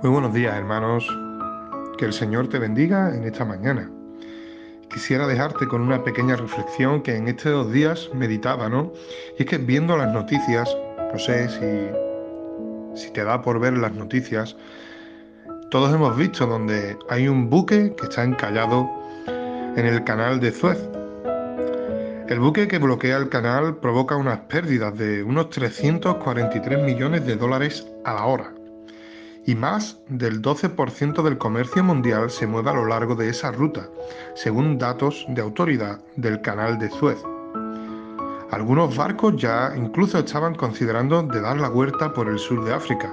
Muy buenos días hermanos, que el Señor te bendiga en esta mañana. Quisiera dejarte con una pequeña reflexión que en estos dos días meditaba, ¿no? Y es que viendo las noticias, no sé si, te da por ver las noticias, todos hemos visto donde hay un buque que está encallado en el canal de Suez. El buque que bloquea el canal provoca unas pérdidas de unos 343 millones de dólares a la hora y más del 12% del comercio mundial se mueve a lo largo de esa ruta, según datos de autoridad del canal de Suez. Algunos barcos ya incluso estaban considerando de dar la vuelta por el sur de África,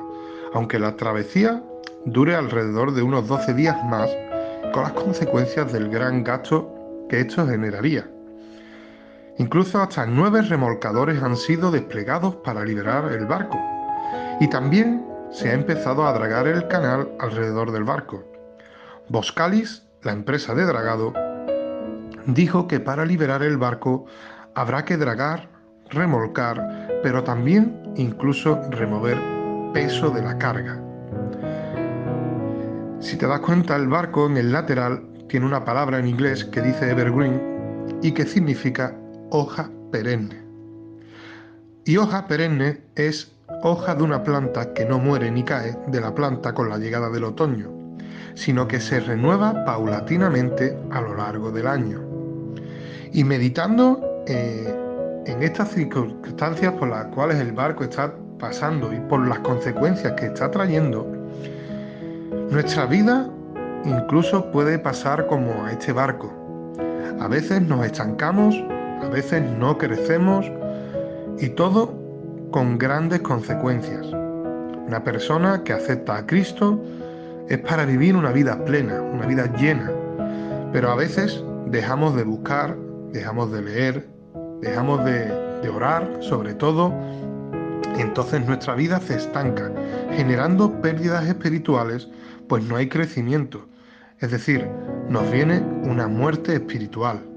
aunque la travesía dure alrededor de unos 12 días más, con las consecuencias del gran gasto que esto generaría. Incluso hasta nueve remolcadores han sido desplegados para liberar el barco. Y también se ha empezado a dragar el canal alrededor del barco. Boscalis, la empresa de dragado, dijo que para liberar el barco habrá que dragar, remolcar, pero también incluso remover peso de la carga. Si te das cuenta, el barco en el lateral tiene una palabra en inglés que dice evergreen y que significa hoja perenne. Y hoja perenne es hoja de una planta que no muere ni cae de la planta con la llegada del otoño, sino que se renueva paulatinamente a lo largo del año. Y meditando eh, en estas circunstancias por las cuales el barco está pasando y por las consecuencias que está trayendo, nuestra vida incluso puede pasar como a este barco. A veces nos estancamos, a veces no crecemos y todo con grandes consecuencias. Una persona que acepta a Cristo es para vivir una vida plena, una vida llena, pero a veces dejamos de buscar, dejamos de leer, dejamos de, orar sobre todo, y entonces nuestra vida se estanca, generando pérdidas espirituales, pues no hay crecimiento, es decir, nos viene una muerte espiritual.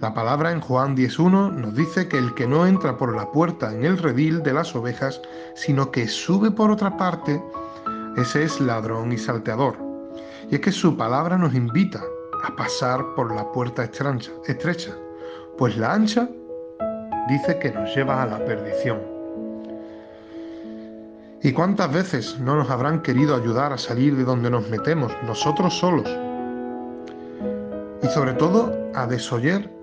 La palabra en Juan 10.1 nos dice que el que no entra por la puerta en el redil de las ovejas, sino que sube por otra parte, ese es ladrón y salteador. Y es que su palabra nos invita a pasar por la puerta estrecha, pues la ancha dice que nos lleva a la perdición. ¿Y cuántas veces no nos habrán querido ayudar a salir de donde nos metemos nosotros solos? Y sobre todo a desoyer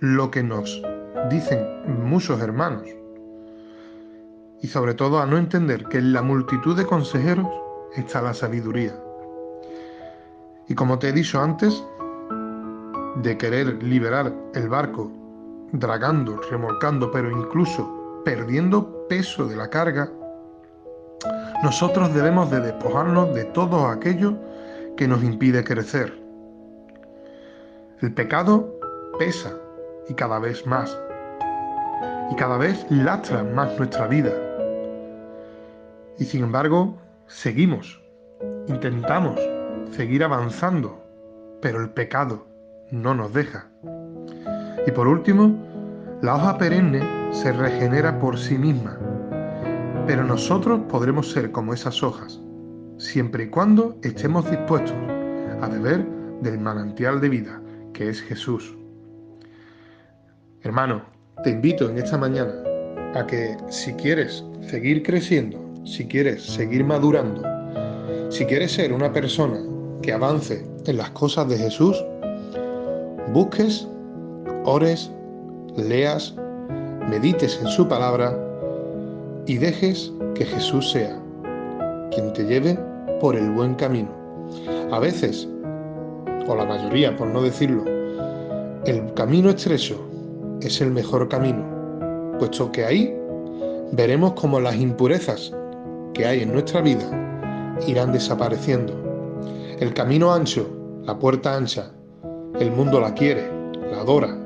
lo que nos dicen muchos hermanos y sobre todo a no entender que en la multitud de consejeros está la sabiduría. Y como te he dicho antes, de querer liberar el barco, dragando, remolcando, pero incluso perdiendo peso de la carga, nosotros debemos de despojarnos de todo aquello que nos impide crecer. El pecado pesa, y cada vez más. Y cada vez lastra más nuestra vida. Y sin embargo, seguimos, intentamos seguir avanzando, pero el pecado no nos deja. Y por último, la hoja perenne se regenera por sí misma, pero nosotros podremos ser como esas hojas, siempre y cuando estemos dispuestos a beber del manantial de vida, que es Jesús. Hermano, te invito en esta mañana a que si quieres seguir creciendo, si quieres seguir madurando, si quieres ser una persona que avance en las cosas de Jesús, busques, ores, leas, medites en su palabra y dejes que Jesús sea quien te lleve por el buen camino. A veces, o la mayoría por no decirlo, el camino estrecho es el mejor camino, puesto que ahí veremos cómo las impurezas que hay en nuestra vida irán desapareciendo. El camino ancho, la puerta ancha, el mundo la quiere, la adora,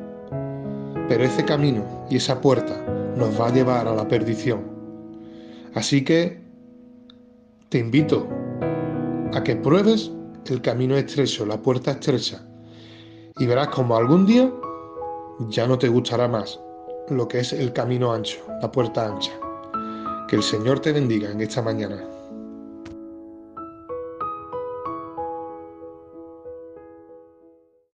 pero ese camino y esa puerta nos va a llevar a la perdición. Así que te invito a que pruebes el camino estrecho, la puerta estrecha, y verás como algún día ya no te gustará más lo que es el camino ancho, la puerta ancha. Que el Señor te bendiga en esta mañana.